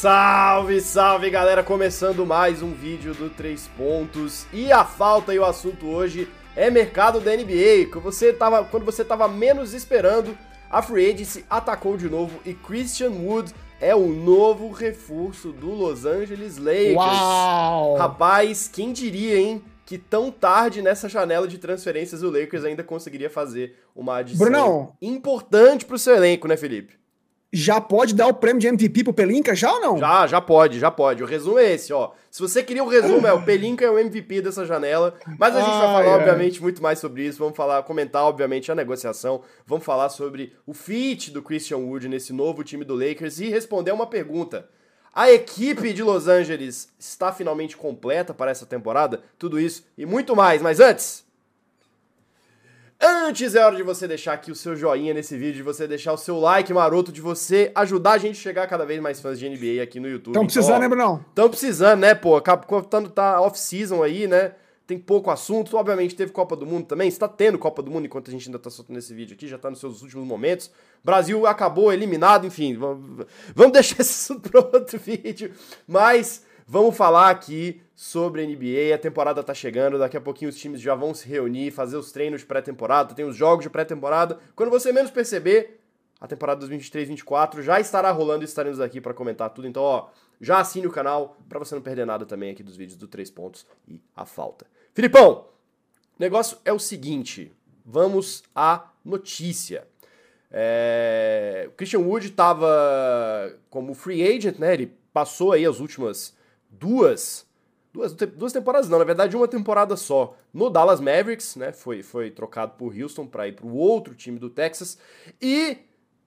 Salve, salve galera! Começando mais um vídeo do 3 Pontos. E a falta e o assunto hoje é mercado da NBA. Que você tava, quando você estava menos esperando, a Free Agency atacou de novo e Christian Wood é o novo reforço do Los Angeles Lakers. Uau! Rapaz, quem diria, hein? Que tão tarde nessa janela de transferências o Lakers ainda conseguiria fazer uma adição Brunão. importante pro seu elenco, né, Felipe? Já pode dar o prêmio de MVP pro Pelinka, já ou não? Já, já pode, já pode. O resumo é esse, ó. Se você queria o resumo, é o Pelinka é o MVP dessa janela. Mas a gente vai falar, ai. obviamente, muito mais sobre isso. Vamos falar, comentar, obviamente, a negociação. Vamos falar sobre o fit do Christian Wood nesse novo time do Lakers e responder uma pergunta. A equipe de Los Angeles está finalmente completa para essa temporada? Tudo isso e muito mais. Mas antes, Antes é hora de você deixar aqui o seu joinha nesse vídeo, de você deixar o seu like maroto, de você ajudar a gente a chegar a cada vez mais fãs de NBA aqui no YouTube. Estão precisando, Então, né, Brunão? Estão precisando, né, pô? Quando tá off-season aí, né? Tem pouco assunto. Obviamente teve Copa do Mundo também. Está tendo Copa do Mundo enquanto a gente ainda tá soltando esse vídeo aqui, já tá nos seus últimos momentos. Brasil acabou eliminado, enfim. Vamos, deixar assunto para outro vídeo. Mas vamos falar aqui sobre NBA. A temporada tá chegando, daqui a pouquinho os times já vão se reunir, fazer os treinos de pré-temporada, tem os jogos de pré-temporada. Quando você menos perceber, a temporada 2023-24 já estará rolando e estaremos aqui para comentar tudo. Então, ó, já assine o canal para você não perder nada também aqui dos vídeos do 3 pontos e a falta. Filipão, o negócio é o seguinte, vamos à notícia. É, O Christian Wood estava como free agent, né? Ele passou aí as últimas duas, duas, duas temporadas não, na verdade uma temporada só no Dallas Mavericks, né? Foi, foi trocado por Houston para ir para o outro time do Texas e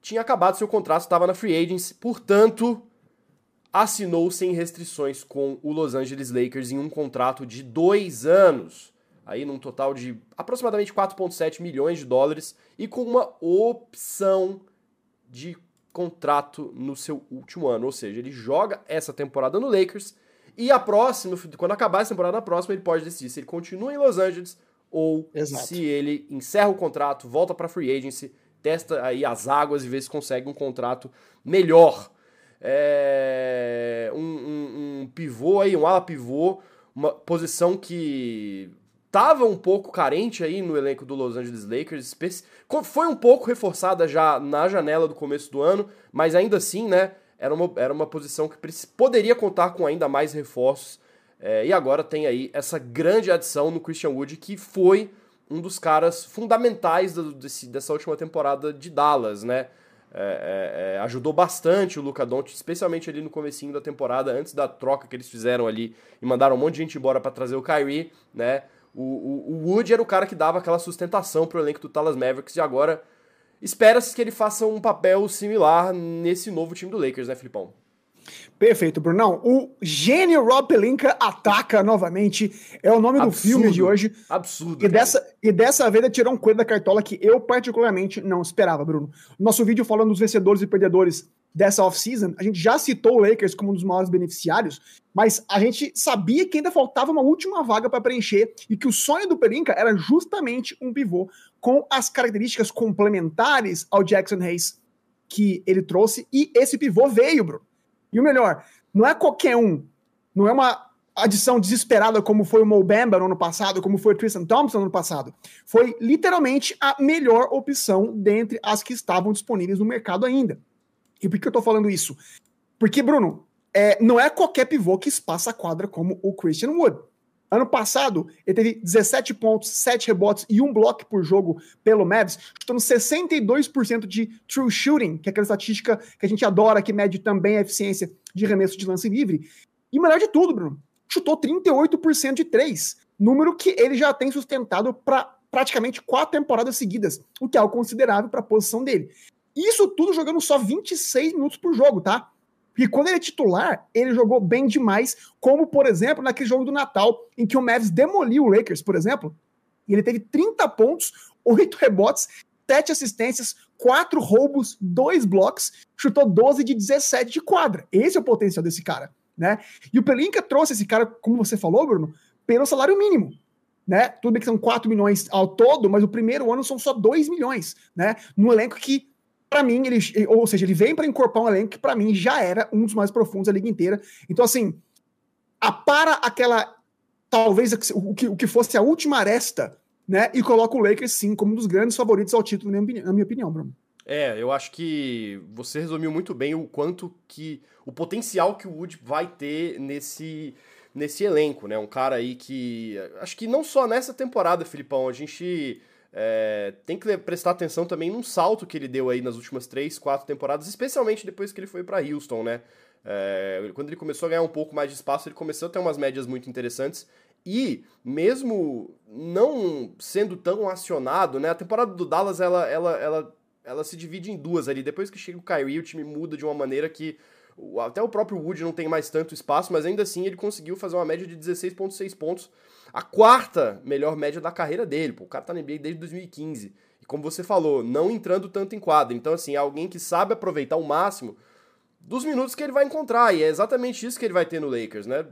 tinha acabado seu contrato, estava na free agency, portanto assinou sem restrições com o Los Angeles Lakers em um contrato de dois anos, aí num total de aproximadamente 4,7 milhões de dólares e com uma opção de contrato no seu último ano, ou seja, ele joga essa temporada no Lakers e a próxima, quando acabar essa temporada na próxima, ele pode decidir se ele continua em Los Angeles ou Exato. se ele encerra o contrato, volta para free agency, testa aí as águas e vê se consegue um contrato melhor. É, um, um- um pivô aí, um ala pivô, uma posição que tava um pouco carente aí no elenco do Los Angeles Lakers, foi um pouco reforçada já na janela do começo do ano, mas ainda assim, né, era uma, era uma posição que poderia contar com ainda mais reforços, é, e agora tem aí essa grande adição no Christian Wood, que foi um dos caras fundamentais do- desse- dessa última temporada de Dallas, né, é, é, é, ajudou bastante o Luca Doncic, especialmente ali no comecinho da temporada, antes da troca que eles fizeram ali e mandaram um monte de gente embora para trazer o Kyrie, né? O, o, o Wood era o cara que dava aquela sustentação pro elenco do Dallas Mavericks e agora espera-se que ele faça um papel similar nesse novo time do Lakers, né, Filipão? Perfeito, Brunão. O gênio Rob Pelinka ataca novamente. É o nome do Absurdo. filme de hoje. Absurdo. E cara. dessa, e dessa vez ele tirou um coelho da cartola que eu particularmente não esperava, Bruno. Nosso vídeo falando dos vencedores e perdedores dessa off-season, a gente já citou o Lakers como um dos maiores beneficiários, mas a gente sabia que ainda faltava uma última vaga para preencher e que o sonho do Pelinka era justamente um pivô com as características complementares ao Jackson Hayes que ele trouxe e esse pivô veio, Bruno. E o melhor, não é qualquer um, não é uma adição desesperada como foi o Mo Bamba no ano passado, como foi o Tristan Thompson no ano passado. Foi literalmente a melhor opção dentre as que estavam disponíveis no mercado ainda. E por que eu tô falando isso? Porque, Bruno, é, não é qualquer pivô que espaça a quadra como o Christian Wood. Ano passado, ele teve 17 pontos, 7 rebotes e um bloco por jogo pelo Mavs, chutando 62% de true shooting, que é aquela estatística que a gente adora, que mede também a eficiência de arremesso de lance livre. E melhor de tudo, Bruno, chutou 38% de 3, número que ele já tem sustentado para praticamente quatro temporadas seguidas, o que é algo considerável para a posição dele. Isso tudo jogando só 26 minutos por jogo, tá? Porque quando ele é titular, ele jogou bem demais, como, por exemplo, naquele jogo do Natal, em que o Mavs demoliu o Lakers, por exemplo, e ele teve 30 pontos, 8 rebotes, 7 assistências, 4 roubos, 2 blocos, chutou 12 de 17 de quadra. Esse é o potencial desse cara, né? E o Pelinka trouxe esse cara, como você falou, Bruno, pelo salário mínimo. Né? Tudo bem que são 4 milhões ao todo, mas o primeiro ano são só 2 milhões, né? Num elenco que para mim, ele, ou seja, ele vem para incorporar um elenco que para mim já era um dos mais profundos da liga inteira. Então, assim, apara aquela, talvez o que, o que fosse a última aresta, né? E coloca o Lakers, sim, como um dos grandes favoritos ao título, na minha, opinião, Bruno. É, eu acho que você resumiu muito bem o quanto que. o potencial que o Wood vai ter nesse, nesse elenco, né? Um cara aí que. Acho que não só nessa temporada, Filipão, a gente é, tem que prestar atenção também num salto que ele deu aí nas últimas três, quatro temporadas, especialmente depois que ele foi para Houston, né? É, quando ele começou a ganhar um pouco mais de espaço, ele começou a ter umas médias muito interessantes. E, mesmo não sendo tão acionado, né? A temporada do Dallas, ela, ela, ela, ela se divide em duas ali. Depois que chega o Kyrie, o time muda de uma maneira que até o próprio Wood não tem mais tanto espaço, mas ainda assim ele conseguiu fazer uma média de 16,6 pontos a quarta melhor média da carreira dele. Pô, o cara tá na NBA desde 2015. E como você falou, não entrando tanto em quadra. Então, assim, é alguém que sabe aproveitar o máximo dos minutos que ele vai encontrar. E é exatamente isso que ele vai ter no Lakers, né?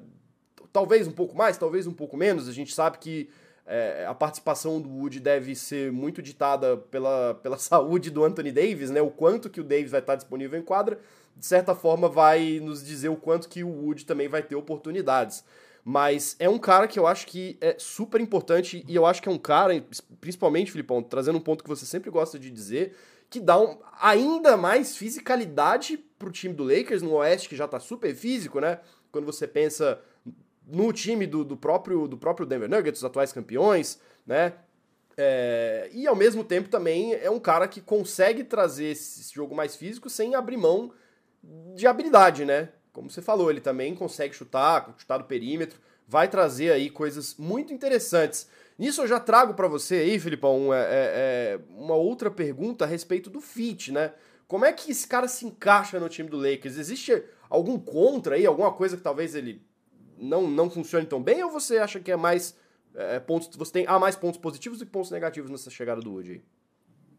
Talvez um pouco mais, talvez um pouco menos. A gente sabe que é, a participação do Wood deve ser muito ditada pela, pela saúde do Anthony Davis, né? O quanto que o Davis vai estar disponível em quadra, de certa forma, vai nos dizer o quanto que o Wood também vai ter oportunidades. Mas é um cara que eu acho que é super importante e eu acho que é um cara, principalmente, Filipão, trazendo um ponto que você sempre gosta de dizer, que dá um, ainda mais fisicalidade pro time do Lakers no Oeste, que já tá super físico, né? Quando você pensa no time do, do próprio, do próprio Denver Nuggets, os atuais campeões, né? É, e ao mesmo tempo também é um cara que consegue trazer esse jogo mais físico sem abrir mão de habilidade, né? como você falou, ele também consegue chutar, chutar do perímetro, vai trazer aí coisas muito interessantes. Nisso eu já trago para você aí, Filipão, é, é, é, uma outra pergunta a respeito do fit, né? Como é que esse cara se encaixa no time do Lakers? Existe algum contra aí, alguma coisa que talvez ele não, não funcione tão bem, ou você acha que é mais é, pontos, você tem há mais pontos positivos do que pontos negativos nessa chegada do Wood?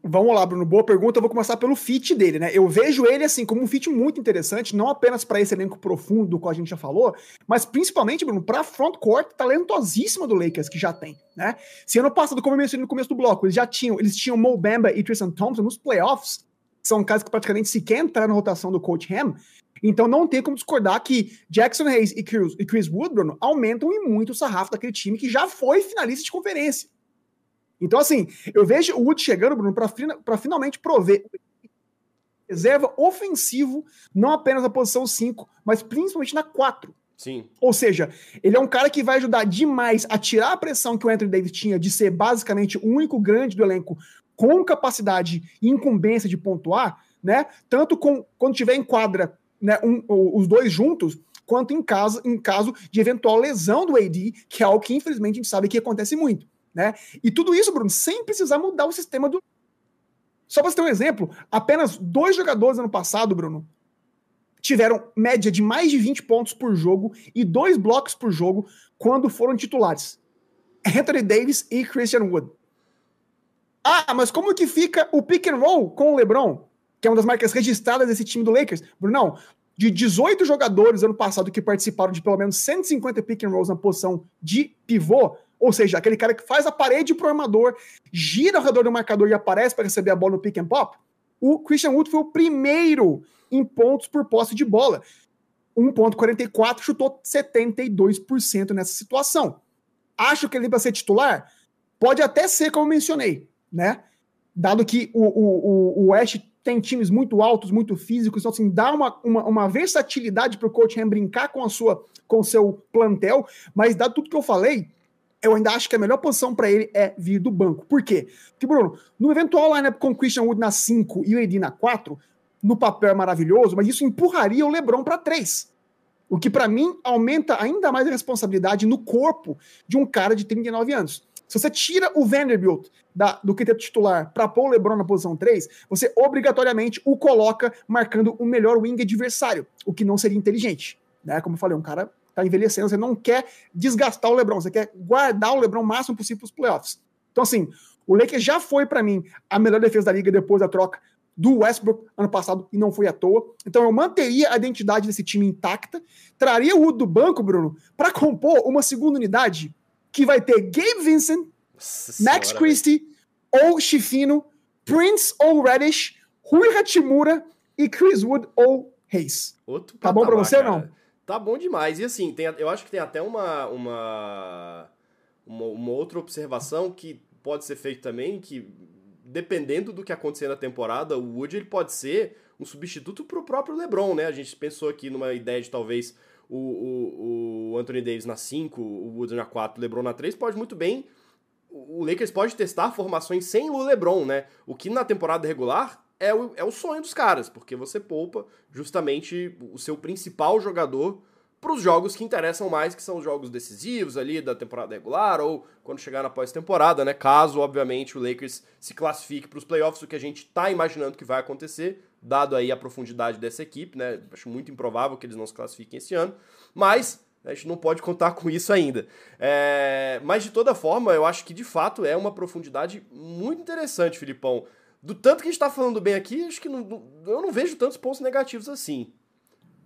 Vamos lá, Bruno. Boa pergunta. Eu vou começar pelo fit dele, né? Eu vejo ele assim como um fit muito interessante, não apenas para esse elenco profundo do qual a gente já falou, mas principalmente, Bruno, para front court talentosíssima do Lakers que já tem, né? Se ano passado, como eu mencionei no começo do bloco, eles já tinham, eles tinham Mo Bamba e Tristan Thompson nos playoffs, são casos que praticamente sequer entraram na rotação do coach Ham. Então não tem como discordar que Jackson Hayes e Chris, e Chris Wood, Bruno, aumentam e muito o sarrafo daquele time que já foi finalista de conferência. Então, assim, eu vejo o Wood chegando, Bruno, para finalmente prover reserva ofensivo, não apenas na posição 5, mas principalmente na 4. Sim. Ou seja, ele é um cara que vai ajudar demais a tirar a pressão que o Anthony Davis tinha de ser basicamente o único grande do elenco com capacidade e incumbência de pontuar, né? Tanto com, quando tiver em quadra né, um, os dois juntos, quanto em caso, em caso de eventual lesão do AD, que é algo que infelizmente a gente sabe que acontece muito. Né? E tudo isso, Bruno, sem precisar mudar o sistema do. Só para você ter um exemplo, apenas dois jogadores ano passado, Bruno, tiveram média de mais de 20 pontos por jogo e dois blocos por jogo quando foram titulares. Anthony Davis e Christian Wood. Ah, mas como que fica o pick and roll com o LeBron, que é uma das marcas registradas desse time do Lakers? Brunão, de 18 jogadores ano passado que participaram de pelo menos 150 pick and rolls na posição de pivô, ou seja, aquele cara que faz a parede pro armador, gira ao redor do marcador e aparece para receber a bola no pick and pop. O Christian Wood foi o primeiro em pontos por posse de bola. 1.44 chutou 72% nessa situação. Acho que ele vai ser titular? Pode até ser, como eu mencionei, né? Dado que o, o, o, West tem times muito altos, muito físicos, então assim, dá uma, uma, uma versatilidade para o coach Ham brincar com a sua com o seu plantel, mas dado tudo que eu falei, eu ainda acho que a melhor posição para ele é vir do banco. Por quê? Porque, Bruno, no eventual lineup com Christian Wood na 5 e o Edi na 4, no papel é maravilhoso, mas isso empurraria o LeBron para 3. O que para mim aumenta ainda mais a responsabilidade no corpo de um cara de 39 anos. Se você tira o Vanderbilt da, do quinteto titular para pôr o LeBron na posição 3, você obrigatoriamente o coloca marcando o melhor wing adversário, o que não seria inteligente. Né? Como eu falei, um cara tá envelhecendo, você não quer desgastar o LeBron, você quer guardar o LeBron o máximo possível para os playoffs. Então, assim, o Lakers já foi, para mim, a melhor defesa da liga depois da troca do Westbrook ano passado e não foi à toa. Então eu manteria a identidade desse time intacta, traria o Wood do banco, Bruno, para compor uma segunda unidade que vai ter Gabe Vincent, Nossa Max senhora, Christie ou Chifino, Prince ou Reddish Rui Hachimura e Chris Wood ou Reis. Outro tá bom pra você ou não? Tá bom demais. E assim, tem, eu acho que tem até uma, uma, uma, uma outra observação que pode ser feita também, que dependendo do que acontecer na temporada, o Wood ele pode ser um substituto para o próprio LeBron, né? A gente pensou aqui numa ideia de talvez o, o, o Anthony Davis na 5, o Wood na 4, o LeBron na 3, pode muito bem. O Lakers pode testar formações sem o LeBron, né? O que na temporada regular é o, é o sonho dos caras, porque você poupa justamente o seu principal jogador para os jogos que interessam mais, que são os jogos decisivos ali da temporada regular ou quando chegar na pós-temporada, né? Caso, obviamente, o Lakers se classifique para os playoffs, o que a gente está imaginando que vai acontecer, dado aí a profundidade dessa equipe, né? Acho muito improvável que eles não se classifiquem esse ano, mas a gente não pode contar com isso ainda. É... Mas de toda forma, eu acho que de fato é uma profundidade muito interessante, Filipão. Do tanto que a gente está falando bem aqui, acho que não, eu não vejo tantos pontos negativos assim.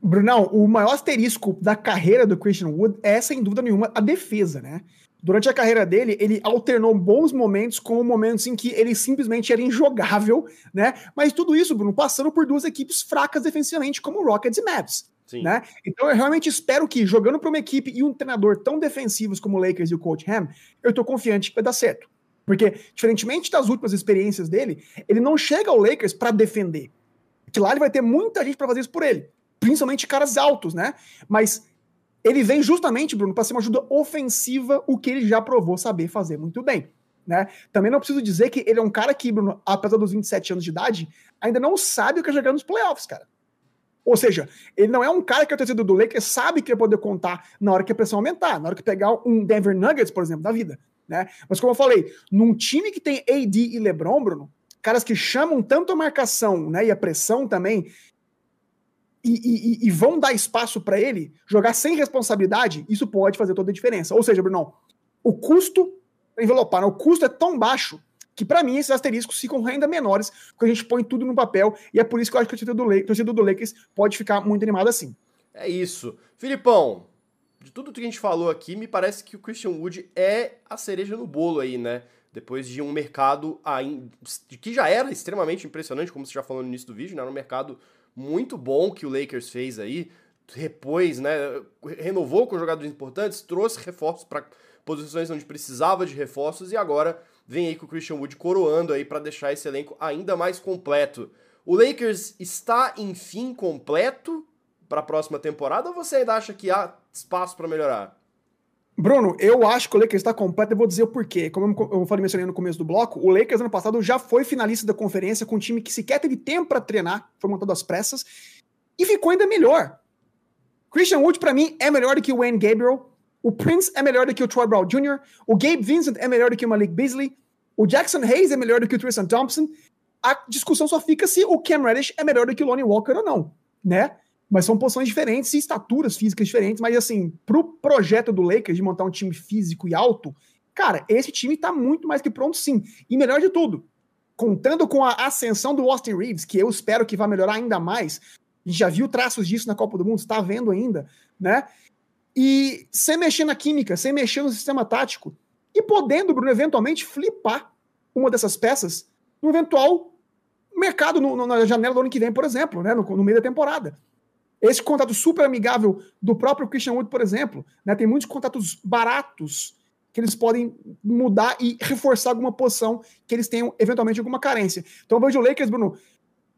Brunão, o maior asterisco da carreira do Christian Wood é, sem dúvida nenhuma, a defesa, né? Durante a carreira dele, ele alternou bons momentos com momentos em que ele simplesmente era injogável, né? Mas tudo isso, Bruno, passando por duas equipes fracas defensivamente, como Rockets e Mavs. Sim. Né? Então eu realmente espero que, jogando para uma equipe e um treinador tão defensivos como o Lakers e o Coach Ham, eu tô confiante que vai dar certo. Porque, diferentemente das últimas experiências dele, ele não chega ao Lakers para defender. Que lá ele vai ter muita gente para fazer isso por ele principalmente caras altos, né? Mas ele vem justamente, Bruno, para ser uma ajuda ofensiva, o que ele já provou saber fazer muito bem. Né? Também não preciso dizer que ele é um cara que, Bruno, apesar dos 27 anos de idade, ainda não sabe o que é jogar nos playoffs, cara. Ou seja, ele não é um cara que é torcedor do Lakers sabe que vai poder contar na hora que a pressão aumentar, na hora que pegar um Denver Nuggets, por exemplo, da vida. Né? Mas como eu falei, num time que tem AD e LeBron, Bruno, caras que chamam tanto a marcação né, e a pressão também, e, e, e vão dar espaço para ele jogar sem responsabilidade, isso pode fazer toda a diferença. Ou seja, Bruno, o custo envelopar, o custo é tão baixo que para mim esses asteriscos ficam ainda menores quando a gente põe tudo no papel e é por isso que eu acho que a torcida do, Lakers pode ficar muito animada assim. É isso. Filipão, de tudo que a gente falou aqui, me parece que o Christian Wood é a cereja no bolo aí, né? Depois de um mercado que já era extremamente impressionante, como você já falou no início do vídeo, né? Era um mercado muito bom que o Lakers fez aí, repôs, né, renovou com jogadores importantes, trouxe reforços para posições onde precisava de reforços e agora vem aí com o Christian Wood coroando aí para deixar esse elenco ainda mais completo. O Lakers está enfim completo para a próxima temporada ou você ainda acha que há espaço para melhorar? Bruno, eu acho que o Lakers está completo, eu vou dizer o porquê. Como eu falei mencionei no começo do bloco, o Lakers ano passado já foi finalista da conferência com um time que sequer teve tempo para treinar, foi montado às pressas, e ficou ainda melhor. Christian Wood, para mim, é melhor do que o Wayne Gabriel, o Prince é melhor do que o Troy Brown Jr., o Gabe Vincent é melhor do que o Malik Beasley, o Jackson Hayes é melhor do que o Tristan Thompson. A discussão só fica se o Cam Reddish é melhor do que o Lonnie Walker ou não, né? Mas são posições diferentes e estaturas físicas diferentes. Mas, assim, pro projeto do Lakers de montar um time físico e alto, cara, esse time tá muito mais que pronto, sim. E melhor de tudo, contando com a ascensão do Austin Reeves, que eu espero que vá melhorar ainda mais. A gente já viu traços disso na Copa do Mundo, está vendo ainda, né? E sem mexer na química, sem mexer no sistema tático. E podendo, Bruno, eventualmente flipar uma dessas peças no eventual mercado no, no, na janela do ano que vem, por exemplo, né? no, no meio da temporada. Esse contato super amigável do próprio Christian Wood, por exemplo, né, tem muitos contatos baratos que eles podem mudar e reforçar alguma posição que eles tenham eventualmente alguma carência. Então eu vejo o Lakers, Bruno,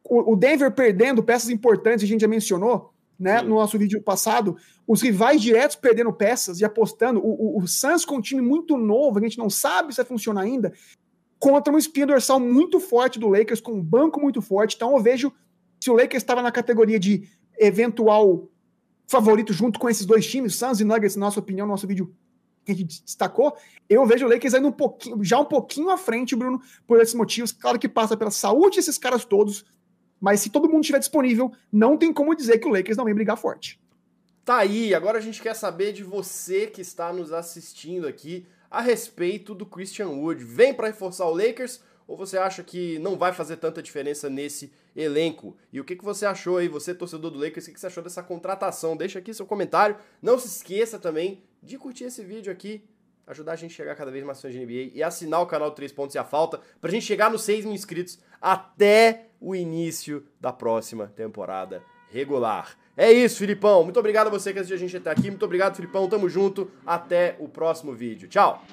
o, Denver perdendo peças importantes, a gente já mencionou, né, no nosso vídeo passado, os rivais diretos perdendo peças e apostando, o, o, o Suns com um time muito novo, a gente não sabe se vai funcionar ainda, contra uma espinha dorsal muito forte do Lakers, com um banco muito forte, então eu vejo se o Lakers estava na categoria de eventual favorito junto com esses dois times, Suns e Nuggets, na nossa opinião, no nosso vídeo que a gente destacou, eu vejo o Lakers ainda um pouquinho, já um pouquinho à frente, Bruno, por esses motivos. Claro que passa pela saúde desses caras todos, mas se todo mundo estiver disponível, não tem como dizer que o Lakers não vem brigar forte. Tá aí, agora a gente quer saber de você que está nos assistindo aqui a respeito do Christian Wood. Vem para reforçar o Lakers ou você acha que não vai fazer tanta diferença nesse elenco? E o que, que você achou aí, você torcedor do Lakers, o que, que você achou dessa contratação? Deixa aqui seu comentário. Não se esqueça também de curtir esse vídeo aqui, ajudar a gente a chegar cada vez mais fãs de NBA e assinar o canal 3 Pontos e a Falta pra gente chegar nos 6 mil inscritos até o início da próxima temporada regular. É isso, Filipão. Muito obrigado a você que assistiu a gente até aqui. Muito obrigado, Filipão. Tamo junto. Até o próximo vídeo. Tchau!